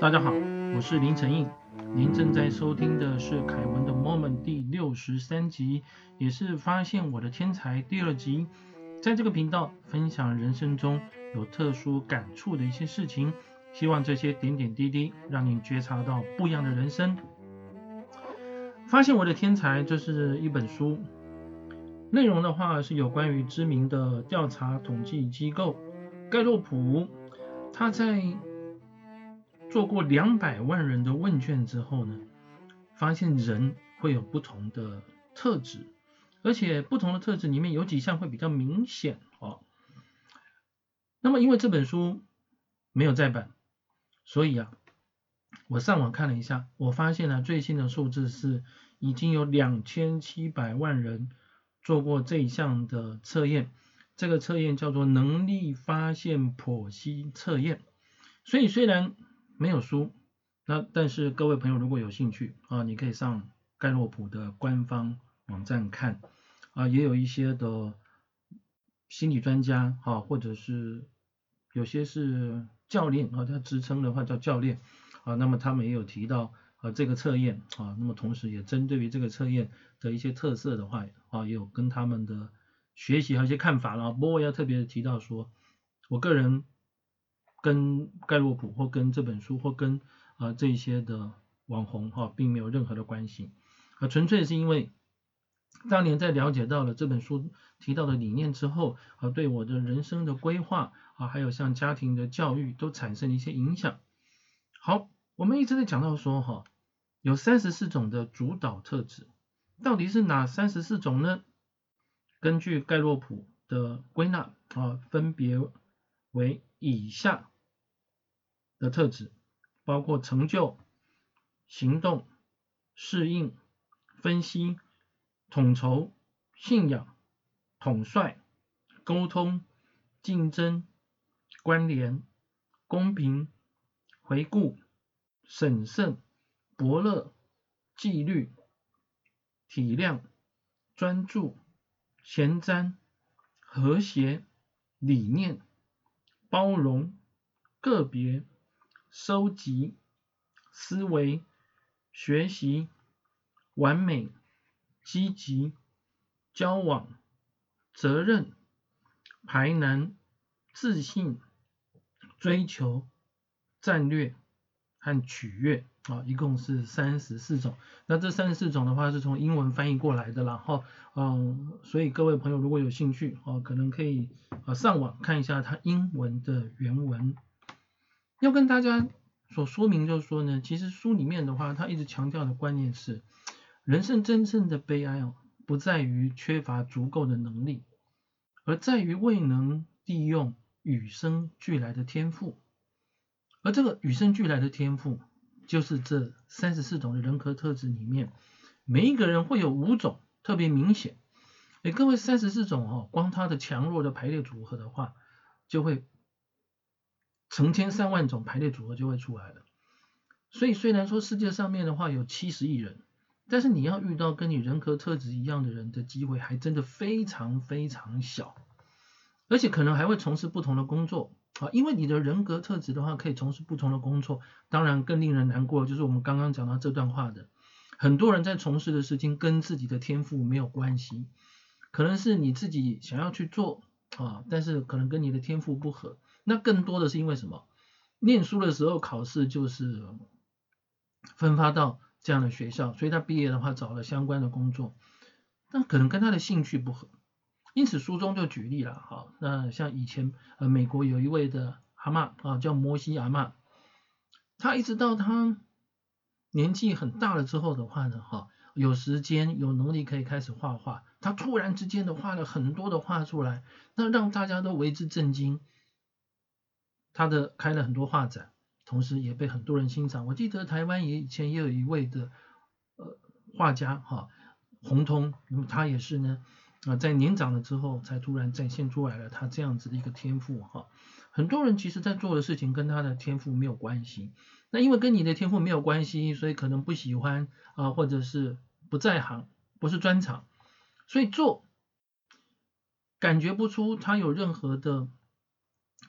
大家好，我是林承印，您正在收听的是凯文的 Moment 第六十三集，也是发现我的天才第二集。在这个频道分享人生中有特殊感触的一些事情，希望这些点点滴滴让你觉察到不一样的人生。发现我的天才，这是一本书，内容的话是有关于知名的调查统计机构盖洛普，他在做过两百万人的问卷之后呢，发现人会有不同的特质，而且不同的特质里面有几项会比较明显哦。那么因为这本书没有再版，所以啊，我上网看了一下，我发现呢最新的数字是已经有两千七百万人做过这一项的测验，这个测验叫做能力发现剖析测验，所以虽然没有书，那但是各位朋友如果有兴趣啊，你可以上盖洛普的官方网站看啊，也有一些的心理专家啊，或者是有些是教练啊，他职称的话叫教练啊，那么他们也有提到啊这个测验啊，那么同时也针对于这个测验的一些特色的话啊，也有跟他们的学习和一些看法了。不过要特别提到说，我个人。跟盖洛普或跟这本书或跟啊这些的网红哈，并没有任何的关系，啊纯粹是因为当年在了解到了这本书提到的理念之后，啊对我的人生的规划啊，还有像家庭的教育都产生了一些影响。好，我们一直在讲到说哈，有三十四种的主导特质，到底是哪三十四种呢？根据盖洛普的归纳啊，分别为以下。的特质包括成就、行动、适应、分析、统筹、信仰、统帅、沟通、竞争、关联、公平、回顾、审慎、伯乐、纪律、体谅、专注、前瞻、和谐、理念、包容、个别。收集、思维、学习、完美、积极、交往、责任、排难、自信、追求、战略和取悦啊，一共是三十四种。那这三十四种的话是从英文翻译过来的，然后嗯，所以各位朋友如果有兴趣哦，可能可以啊上网看一下它英文的原文。要跟大家所说明就是说呢，其实书里面的话，他一直强调的观念是，人生真正的悲哀哦，不在于缺乏足够的能力，而在于未能利用与生俱来的天赋。而这个与生俱来的天赋，就是这三十四种的人格特质里面，每一个人会有五种特别明显。哎，各位三十四种哦，光它的强弱的排列组合的话，就会。成千上万种排列组合就会出来了，所以虽然说世界上面的话有七十亿人，但是你要遇到跟你人格特质一样的人的机会还真的非常非常小，而且可能还会从事不同的工作啊，因为你的人格特质的话可以从事不同的工作，当然更令人难过就是我们刚刚讲到这段话的，很多人在从事的事情跟自己的天赋没有关系，可能是你自己想要去做啊，但是可能跟你的天赋不合。那更多的是因为什么？念书的时候考试就是分发到这样的学校，所以他毕业的话找了相关的工作，但可能跟他的兴趣不合。因此书中就举例了，哈，那像以前呃美国有一位的阿嬷啊，叫摩西阿嬷，他一直到他年纪很大了之后的话呢，哈，有时间有能力可以开始画画，他突然之间的画了很多的画出来，那让大家都为之震惊。他的开了很多画展，同时也被很多人欣赏。我记得台湾也以前也有一位的呃画家哈，洪通，那么他也是呢啊在年长了之后才突然展现出来了他这样子的一个天赋哈。很多人其实在做的事情跟他的天赋没有关系，那因为跟你的天赋没有关系，所以可能不喜欢啊或者是不在行，不是专长，所以做感觉不出他有任何的。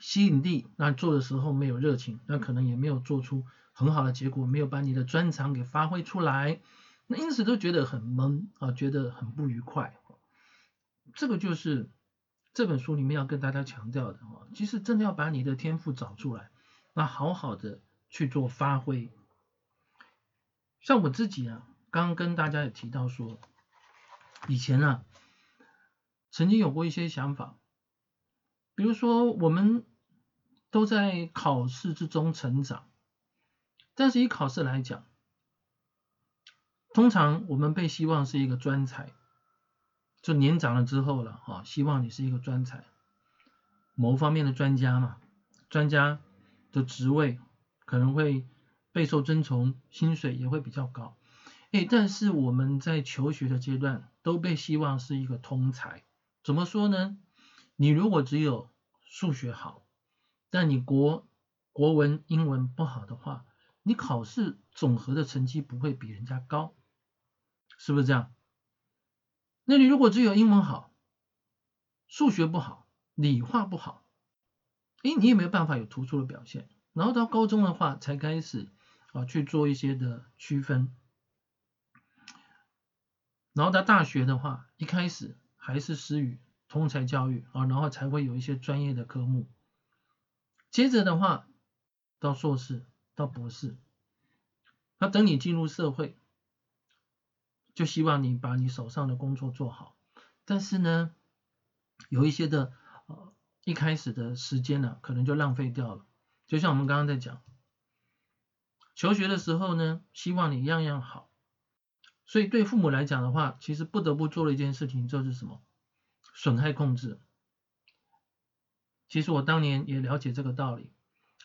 吸引力，那做的时候没有热情，那可能也没有做出很好的结果，没有把你的专长给发挥出来，那因此都觉得很闷啊，觉得很不愉快。这个就是这本书里面要跟大家强调的啊，其实真的要把你的天赋找出来，那好好的去做发挥。像我自己啊，刚刚跟大家也提到说，以前啊，曾经有过一些想法。比如说，我们都在考试之中成长，但是以考试来讲，通常我们被希望是一个专才，就年长了之后了哈，希望你是一个专才，某方面的专家嘛，专家的职位可能会备受尊崇，薪水也会比较高，哎，但是我们在求学的阶段都被希望是一个通才，怎么说呢？你如果只有数学好，但你国国文、英文不好的话，你考试总和的成绩不会比人家高，是不是这样？那你如果只有英文好，数学不好，理化不好，哎，你也没有办法有突出的表现。然后到高中的话，才开始啊去做一些的区分。然后到大学的话，一开始还是私语。通才教育啊，然后才会有一些专业的科目。接着的话，到硕士，到博士，那等你进入社会，就希望你把你手上的工作做好。但是呢，有一些的呃一开始的时间呢，可能就浪费掉了。就像我们刚刚在讲，求学的时候呢，希望你样样好，所以对父母来讲的话，其实不得不做的一件事情就是什么？损害控制，其实我当年也了解这个道理，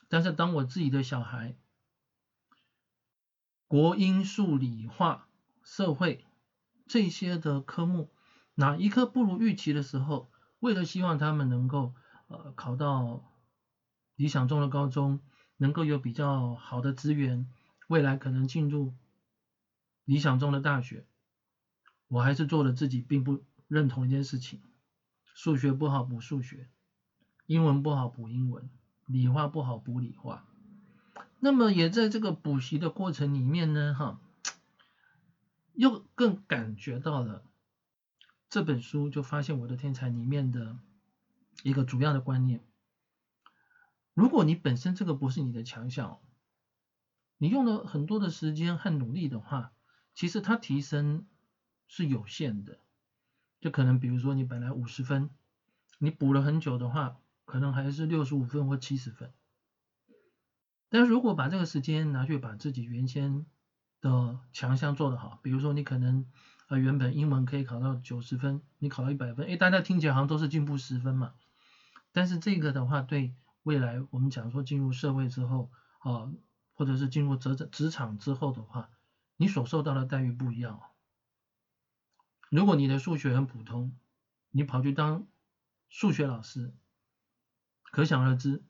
但是当我自己的小孩，国英数理化社会这些的科目哪一科不如预期的时候，为了希望他们能够呃考到理想中的高中，能够有比较好的资源，未来可能进入理想中的大学，我还是做了自己并不认同一件事情。数学不好补数学，英文不好补英文，理化不好补理化。那么也在这个补习的过程里面呢，哈，又更感觉到了这本书就发现我的天才里面的一个主要的观念。如果你本身这个不是你的强项，你用了很多的时间和努力的话，其实它提升是有限的。就可能比如说你本来五十分，你补了很久的话，可能还是六十五分或七十分。但是如果把这个时间拿去把自己原先的强项做得好，比如说你可能呃原本英文可以考到九十分，你考到一百分，哎，大家听起来好像都是进步十分嘛。但是这个的话，对未来我们讲说进入社会之后啊，或者是进入职职场之后的话，你所受到的待遇不一样。如果你的数学很普通，你跑去当数学老师，可想而知，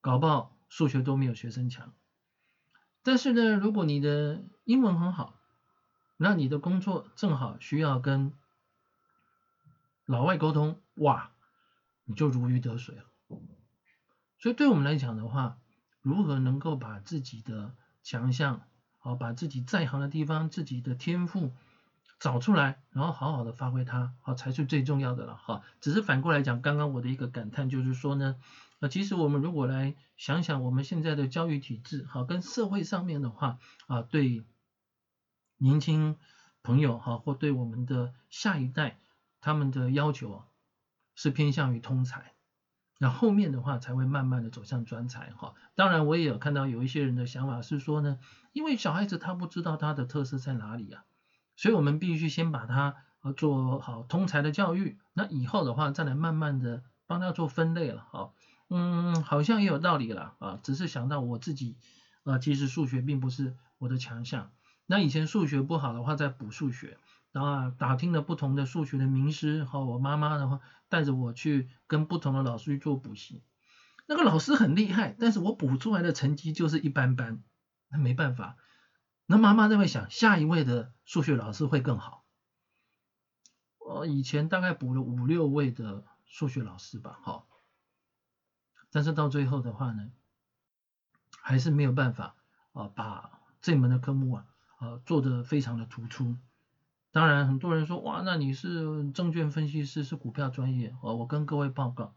搞不好数学都没有学生强。但是呢，如果你的英文很好，那你的工作正好需要跟老外沟通，哇，你就如鱼得水了。所以对我们来讲的话，如何能够把自己的强项，好，把自己在行的地方，自己的天赋。找出来，然后好好的发挥它，好才是最重要的了哈。只是反过来讲，刚刚我的一个感叹就是说呢，呃，其实我们如果来想想我们现在的教育体制，哈跟社会上面的话啊，对年轻朋友哈或对我们的下一代他们的要求啊，是偏向于通才，那后面的话才会慢慢的走向专才哈。当然我也有看到有一些人的想法是说呢，因为小孩子他不知道他的特色在哪里啊。所以我们必须先把他做好通才的教育，那以后的话再来慢慢的帮他做分类了，哈，嗯，好像也有道理了啊，只是想到我自己，呃，其实数学并不是我的强项，那以前数学不好的话在补数学，然后打听了不同的数学的名师，和我妈妈的话带着我去跟不同的老师去做补习，那个老师很厉害，但是我补出来的成绩就是一般般，那没办法。那妈妈在会想，下一位的数学老师会更好。我以前大概补了五六位的数学老师吧，好，但是到最后的话呢，还是没有办法啊把这门的科目啊啊做得非常的突出。当然，很多人说哇，那你是证券分析师，是股票专业啊。我跟各位报告，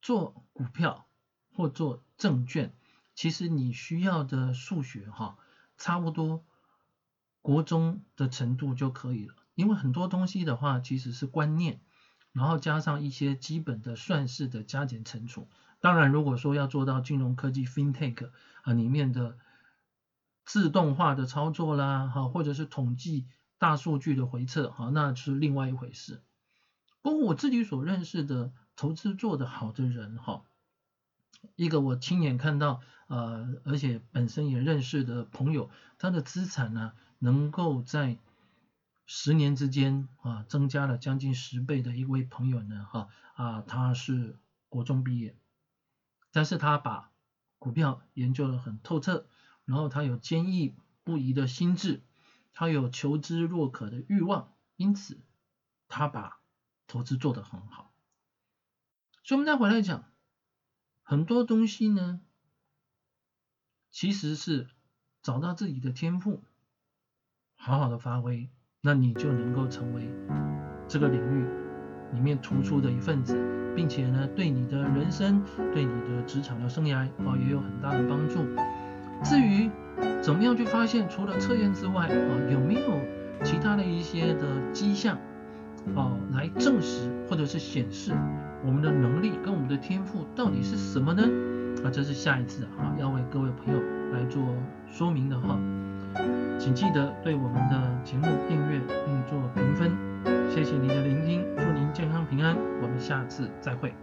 做股票或做证券，其实你需要的数学哈，差不多国中的程度就可以了。因为很多东西的话，其实是观念，然后加上一些基本的算式的加减乘除。当然，如果说要做到金融科技 FinTech 啊里面的。自动化的操作啦，哈，或者是统计大数据的回测，哈，那是另外一回事。不过我自己所认识的投资做得好的人，哈，一个我亲眼看到，呃，而且本身也认识的朋友，他的资产呢，能够在十年之间啊，增加了将近十倍的一位朋友呢，哈，啊，他是国中毕业，但是他把股票研究的很透彻。然后他有坚毅不移的心智，他有求知若渴的欲望，因此他把投资做得很好。所以，我们再回来讲，很多东西呢，其实是找到自己的天赋，好好的发挥，那你就能够成为这个领域里面突出的一份子，并且呢，对你的人生、对你的职场的生涯啊，也有很大的帮助。至于怎么样去发现，除了测验之外，啊，有没有其他的一些的迹象，啊，来证实或者是显示我们的能力跟我们的天赋到底是什么呢？啊，这是下一次啊要为各位朋友来做说明的哈，请记得对我们的节目订阅并做评分，谢谢您的聆听，祝您健康平安，我们下次再会。